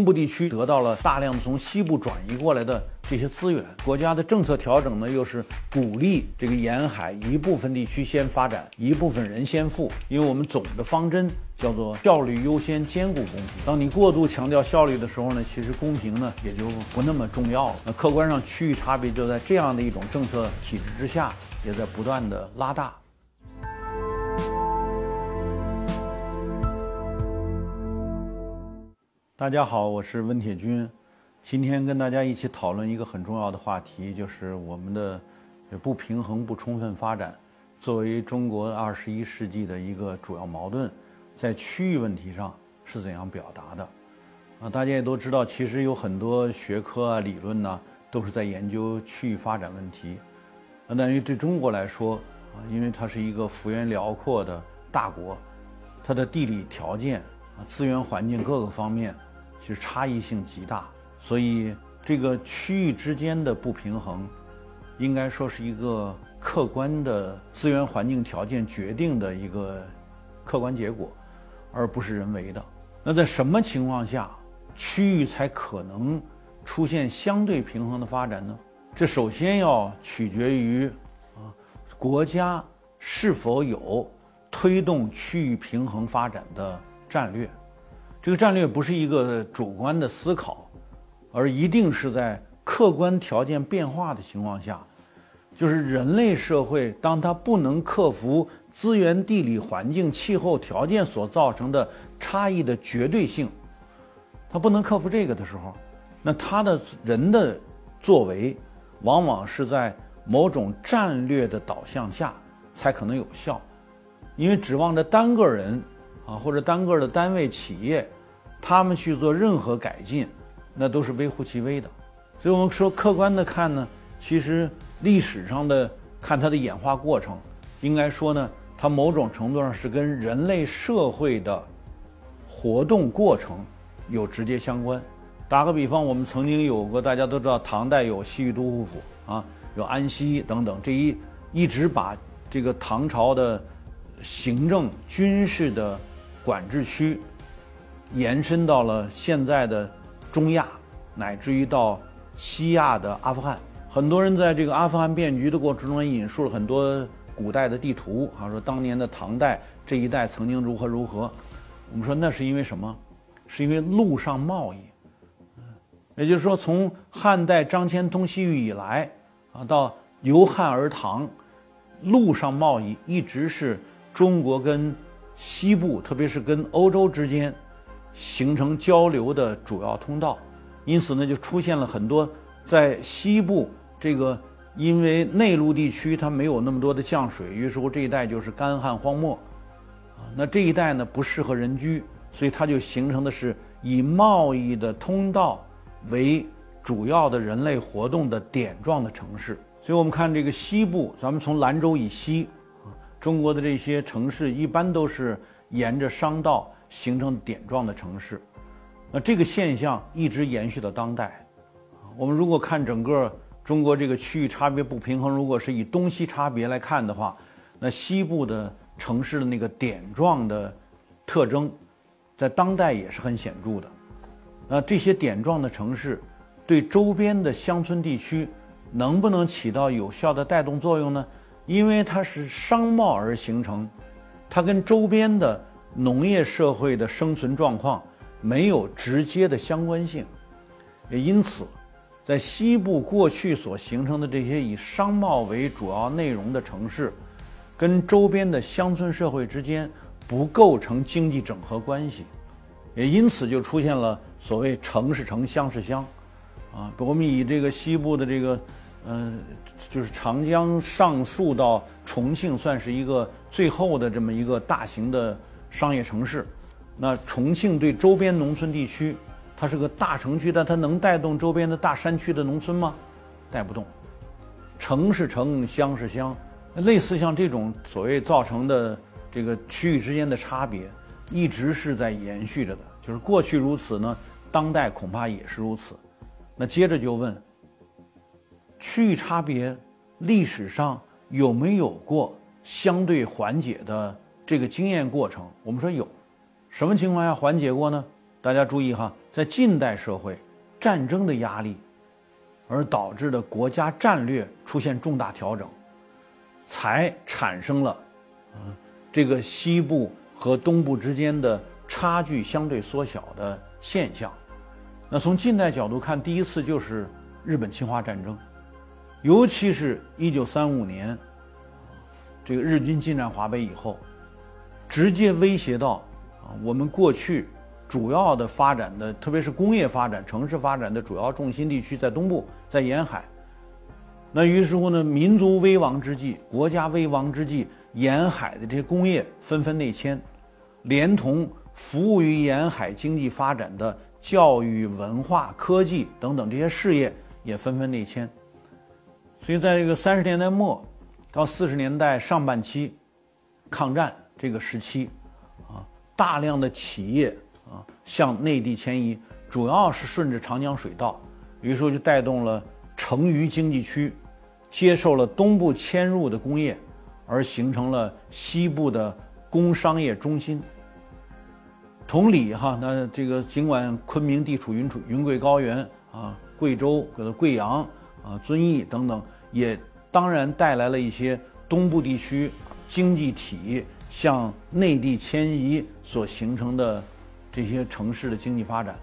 东部地区得到了大量的从西部转移过来的这些资源。国家的政策调整呢，又是鼓励这个沿海一部分地区先发展，一部分人先富。因为我们总的方针叫做效率优先，兼顾公平。当你过度强调效率的时候呢，其实公平呢也就不那么重要了。那客观上区域差别就在这样的一种政策体制之下，也在不断的拉大。大家好，我是温铁军，今天跟大家一起讨论一个很重要的话题，就是我们的不平衡不充分发展作为中国二十一世纪的一个主要矛盾，在区域问题上是怎样表达的？啊，大家也都知道，其实有很多学科啊、理论呢，都是在研究区域发展问题。那等于对中国来说啊，因为它是一个幅员辽阔的大国，它的地理条件啊、资源环境各个方面。其实差异性极大，所以这个区域之间的不平衡，应该说是一个客观的资源环境条件决定的一个客观结果，而不是人为的。那在什么情况下，区域才可能出现相对平衡的发展呢？这首先要取决于啊，国家是否有推动区域平衡发展的战略。这个战略不是一个主观的思考，而一定是在客观条件变化的情况下，就是人类社会当它不能克服资源、地理环境、气候条件所造成的差异的绝对性，它不能克服这个的时候，那他的人的作为，往往是在某种战略的导向下才可能有效，因为指望着单个人。啊，或者单个的单位企业，他们去做任何改进，那都是微乎其微的。所以，我们说客观的看呢，其实历史上的看它的演化过程，应该说呢，它某种程度上是跟人类社会的活动过程有直接相关。打个比方，我们曾经有过，大家都知道，唐代有西域都护府啊，有安西等等，这一一直把这个唐朝的行政军事的。管制区延伸到了现在的中亚，乃至于到西亚的阿富汗。很多人在这个阿富汗变局的过程中引述了很多古代的地图，啊，说当年的唐代这一带曾经如何如何。我们说那是因为什么？是因为陆上贸易。也就是说，从汉代张骞通西域以来，啊，到由汉而唐，陆上贸易一直是中国跟。西部，特别是跟欧洲之间形成交流的主要通道，因此呢，就出现了很多在西部这个，因为内陆地区它没有那么多的降水，于是乎这一带就是干旱荒漠，啊，那这一带呢不适合人居，所以它就形成的是以贸易的通道为主要的人类活动的点状的城市。所以我们看这个西部，咱们从兰州以西。中国的这些城市一般都是沿着商道形成点状的城市，那这个现象一直延续到当代。我们如果看整个中国这个区域差别不平衡，如果是以东西差别来看的话，那西部的城市的那个点状的特征，在当代也是很显著的。那这些点状的城市对周边的乡村地区能不能起到有效的带动作用呢？因为它是商贸而形成，它跟周边的农业社会的生存状况没有直接的相关性，也因此，在西部过去所形成的这些以商贸为主要内容的城市，跟周边的乡村社会之间不构成经济整合关系，也因此就出现了所谓城是城乡是乡，啊，我们以这个西部的这个。嗯，就是长江上溯到重庆，算是一个最后的这么一个大型的商业城市。那重庆对周边农村地区，它是个大城区，但它能带动周边的大山区的农村吗？带不动。城是城，乡是乡，类似像这种所谓造成的这个区域之间的差别，一直是在延续着的。就是过去如此呢，当代恐怕也是如此。那接着就问。区域差别历史上有没有过相对缓解的这个经验过程？我们说有，什么情况下缓解过呢？大家注意哈，在近代社会，战争的压力，而导致的国家战略出现重大调整，才产生了，嗯，这个西部和东部之间的差距相对缩小的现象。那从近代角度看，第一次就是日本侵华战争，尤其是一九三五年，这个日军进占华北以后，直接威胁到啊我们过去主要的发展的，特别是工业发展、城市发展的主要重心地区在东部，在沿海。那于是乎呢，民族危亡之际，国家危亡之际，沿海的这些工业纷纷内迁，连同服务于沿海经济发展的。教育、文化、科技等等这些事业也纷纷内迁，所以在这个三十年代末到四十年代上半期，抗战这个时期，啊，大量的企业啊向内地迁移，主要是顺着长江水道，于是就带动了成渝经济区接受了东部迁入的工业，而形成了西部的工商业中心。同理哈，那这个尽管昆明地处云云贵高原啊，贵州贵阳啊、遵义等等，也当然带来了一些东部地区经济体向内地迁移所形成的这些城市的经济发展。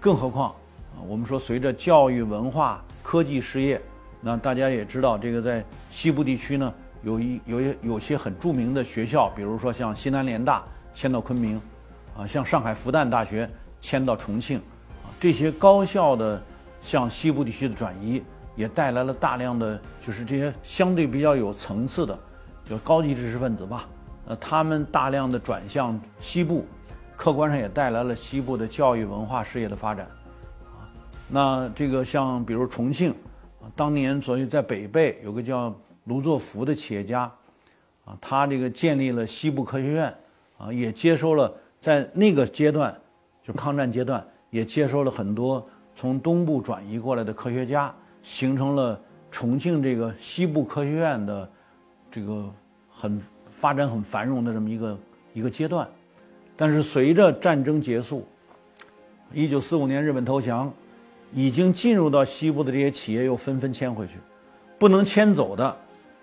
更何况啊，我们说随着教育、文化、科技事业，那大家也知道，这个在西部地区呢，有一有一有些很著名的学校，比如说像西南联大迁到昆明。啊，像上海复旦大学迁到重庆，啊，这些高校的向西部地区的转移，也带来了大量的就是这些相对比较有层次的，就高级知识分子吧。呃，他们大量的转向西部，客观上也带来了西部的教育文化事业的发展。啊，那这个像比如重庆，啊，当年所以在北碚有个叫卢作孚的企业家，啊，他这个建立了西部科学院，啊，也接收了。在那个阶段，就抗战阶段，也接收了很多从东部转移过来的科学家，形成了重庆这个西部科学院的这个很发展很繁荣的这么一个一个阶段。但是随着战争结束，一九四五年日本投降，已经进入到西部的这些企业又纷纷迁回去，不能迁走的，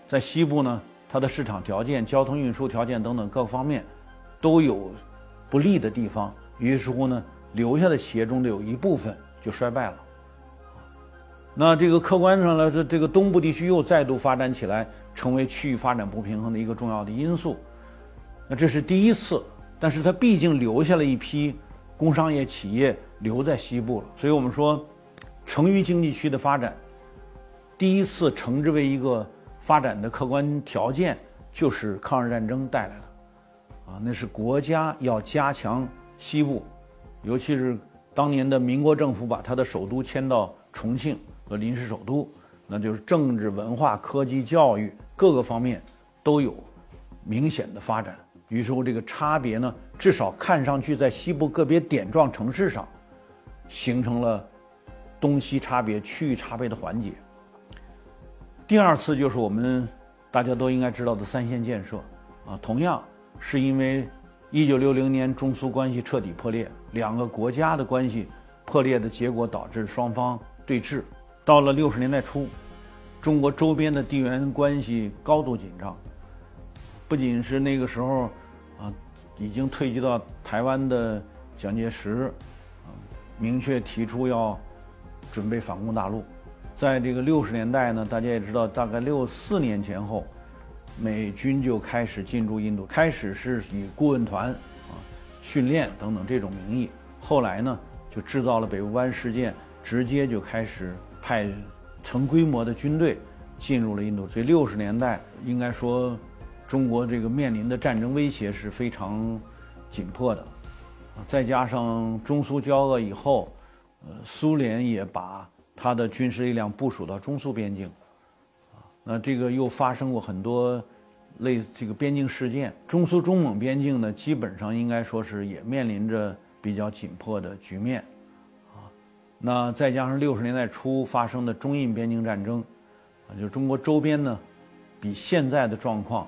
在西部呢，它的市场条件、交通运输条件等等各方面都有。不利的地方，于是乎呢，留下的企业中的有一部分就衰败了。那这个客观上来说，这个东部地区又再度发展起来，成为区域发展不平衡的一个重要的因素。那这是第一次，但是它毕竟留下了一批工商业企业留在西部了。所以我们说，成渝经济区的发展，第一次称之为一个发展的客观条件，就是抗日战争带来的。啊，那是国家要加强西部，尤其是当年的民国政府把他的首都迁到重庆和临时首都，那就是政治、文化、科技、教育各个方面都有明显的发展。于是乎，这个差别呢，至少看上去在西部个别点状城市上，形成了东西差别、区域差别的缓解。第二次就是我们大家都应该知道的三线建设啊，同样。是因为一九六零年中苏关系彻底破裂，两个国家的关系破裂的结果导致双方对峙。到了六十年代初，中国周边的地缘关系高度紧张，不仅是那个时候啊，已经退居到台湾的蒋介石啊，明确提出要准备反攻大陆。在这个六十年代呢，大家也知道，大概六四年前后。美军就开始进驻印度，开始是以顾问团啊、训练等等这种名义，后来呢就制造了北部湾事件，直接就开始派成规模的军队进入了印度。所以六十年代应该说，中国这个面临的战争威胁是非常紧迫的，再加上中苏交恶以后，呃，苏联也把他的军事力量部署到中苏边境。啊那这个又发生过很多类这个边境事件，中苏中蒙边境呢，基本上应该说是也面临着比较紧迫的局面，那再加上六十年代初发生的中印边境战争，啊，就中国周边呢，比现在的状况，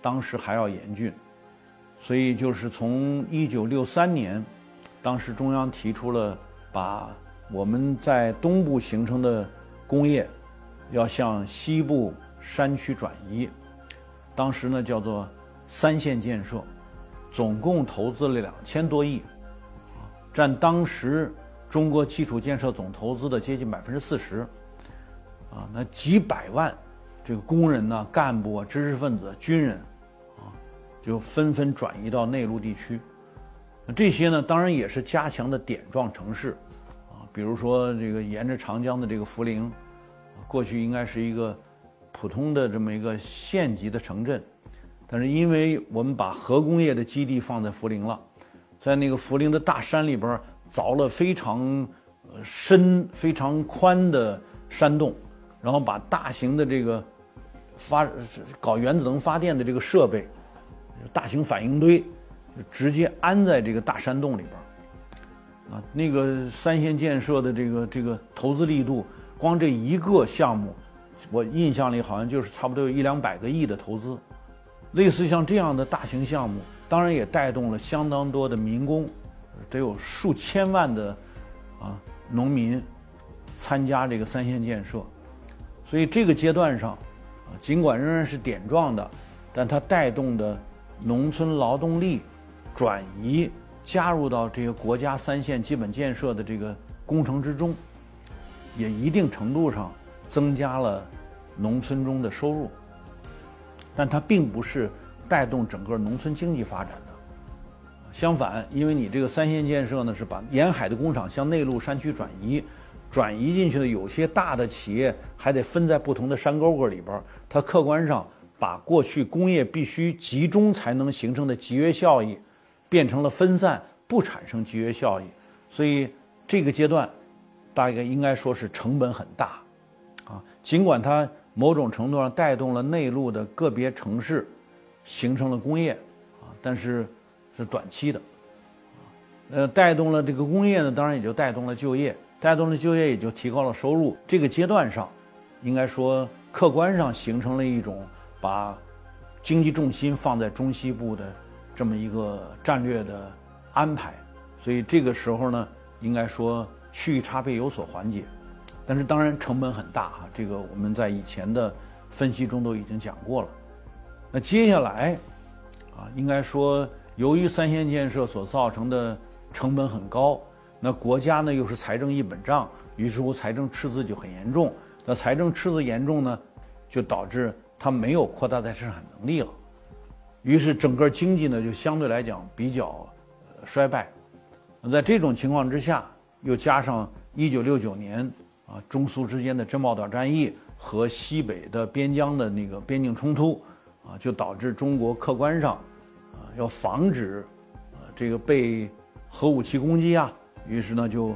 当时还要严峻，所以就是从一九六三年当时中央提出了把我们在东部形成的工业要向西部山区转移，当时呢叫做三线建设，总共投资了两千多亿，占当时中国基础建设总投资的接近百分之四十，啊，那几百万这个工人呢、干部啊、知识分子、军人，啊，就纷纷转移到内陆地区。那这些呢，当然也是加强的点状城市，啊，比如说这个沿着长江的这个涪陵，过去应该是一个普通的这么一个县级的城镇，但是因为我们把核工业的基地放在涪陵了，在那个涪陵的大山里边凿了非常深、非常宽的山洞，然后把大型的这个发搞原子能发电的这个设备，大型反应堆。直接安在这个大山洞里边，啊，那个三线建设的这个这个投资力度，光这一个项目，我印象里好像就是差不多有一两百个亿的投资。类似像这样的大型项目，当然也带动了相当多的民工，得有数千万的啊农民参加这个三线建设。所以这个阶段上，啊，尽管仍然是点状的，但它带动的农村劳动力。转移加入到这个国家三线基本建设的这个工程之中，也一定程度上增加了农村中的收入，但它并不是带动整个农村经济发展的。相反，因为你这个三线建设呢，是把沿海的工厂向内陆山区转移，转移进去的有些大的企业还得分在不同的山沟沟里边，它客观上把过去工业必须集中才能形成的集约效益。变成了分散，不产生集约效益，所以这个阶段，大概应该说是成本很大，啊，尽管它某种程度上带动了内陆的个别城市形成了工业，啊，但是是短期的，呃，带动了这个工业呢，当然也就带动了就业，带动了就业也就提高了收入。这个阶段上，应该说客观上形成了一种把经济重心放在中西部的。这么一个战略的安排，所以这个时候呢，应该说区域差别有所缓解，但是当然成本很大哈。这个我们在以前的分析中都已经讲过了。那接下来啊，应该说由于三线建设所造成的成本很高，那国家呢又是财政一本账，于是乎财政赤字就很严重。那财政赤字严重呢，就导致它没有扩大再生产能力了。于是整个经济呢就相对来讲比较衰败。那在这种情况之下，又加上一九六九年啊中苏之间的珍宝岛战役和西北的边疆的那个边境冲突啊，就导致中国客观上啊要防止啊这个被核武器攻击啊，于是呢就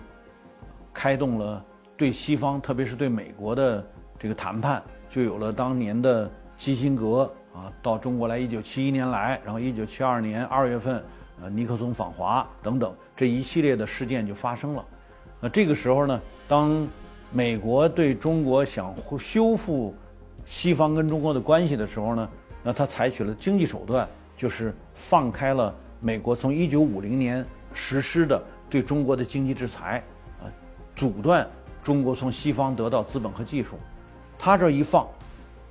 开动了对西方，特别是对美国的这个谈判，就有了当年的基辛格。啊，到中国来，一九七一年来，然后一九七二年二月份，呃，尼克松访华等等，这一系列的事件就发生了。那这个时候呢，当美国对中国想修复西方跟中国的关系的时候呢，那他采取了经济手段，就是放开了美国从一九五零年实施的对中国的经济制裁，啊，阻断中国从西方得到资本和技术。他这一放。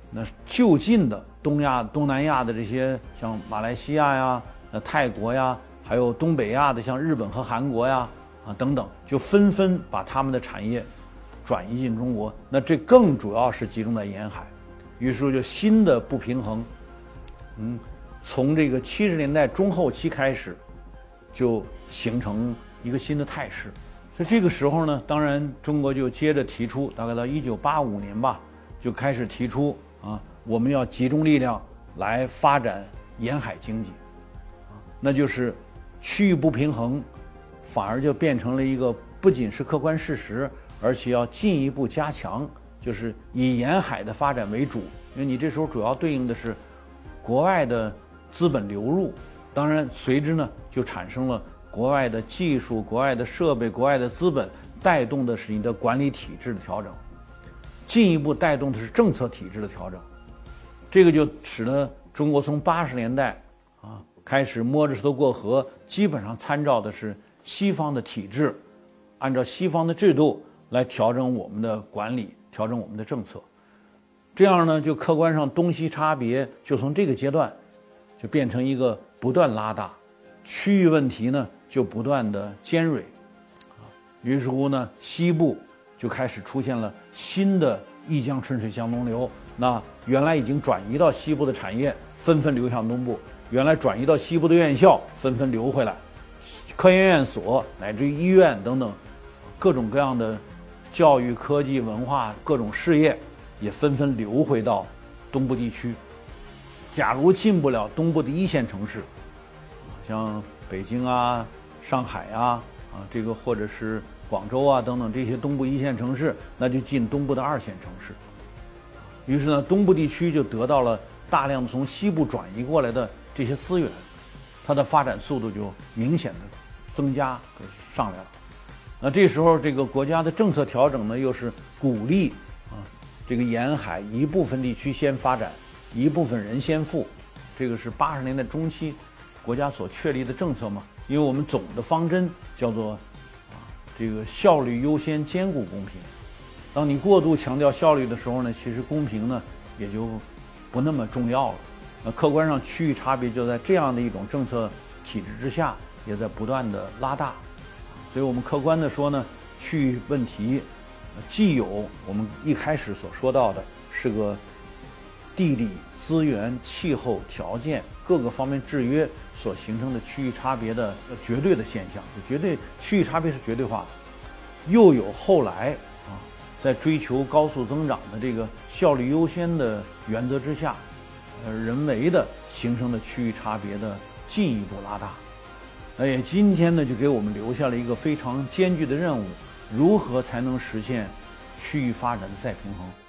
那就近的东亚、东南亚的这些，像马来西亚呀、呃泰国呀，还有东北亚的像日本和韩国呀，啊等等，就纷纷把他们的产业转移进中国。那这更主要是集中在沿海，于是就新的不平衡，嗯，从这个七十年代中后期开始，就形成一个新的态势。所以这个时候呢，当然中国就接着提出，大概到一九八五年吧，就开始提出。啊，我们要集中力量来发展沿海经济，那就是区域不平衡，反而就变成了一个不仅是客观事实，而且要进一步加强，就是以沿海的发展为主，因为你这时候主要对应的是国外的资本流入，当然随之呢就产生了国外的技术、国外的设备、国外的资本，带动的是你的管理体制的调整。进一步带动的是政策体制的调整，这个就使得中国从八十年代啊开始摸着石头过河，基本上参照的是西方的体制，按照西方的制度来调整我们的管理，调整我们的政策。这样呢，就客观上东西差别就从这个阶段就变成一个不断拉大，区域问题呢就不断的尖锐，啊，于是乎呢，西部就开始出现了新的一江春水向东流。那原来已经转移到西部的产业纷纷流向东部，原来转移到西部的院校纷纷流回来，科研院所乃至于医院等等，各种各样的教育、科技、文化各种事业。也纷纷流回到东部地区。假如进不了东部的一线城市，像北京啊、上海啊、啊这个或者是广州啊等等这些东部一线城市，那就进东部的二线城市。于是呢，东部地区就得到了大量的从西部转移过来的这些资源，它的发展速度就明显的增加上来了。那这时候，这个国家的政策调整呢，又是鼓励啊。这个沿海一部分地区先发展，一部分人先富，这个是八十年代中期国家所确立的政策嘛？因为我们总的方针叫做啊，这个效率优先，兼顾公平。当你过度强调效率的时候呢，其实公平呢也就不那么重要了。那客观上区域差别就在这样的一种政策体制之下，也在不断的拉大。所以我们客观的说呢，区域问题。既有我们一开始所说到的，是个地理资源、气候条件各个方面制约所形成的区域差别的绝对的现象，就绝对区域差别是绝对化的；又有后来啊，在追求高速增长的这个效率优先的原则之下，呃，人为的形成的区域差别的进一步拉大。哎，今天呢，就给我们留下了一个非常艰巨的任务。如何才能实现区域发展的再平衡？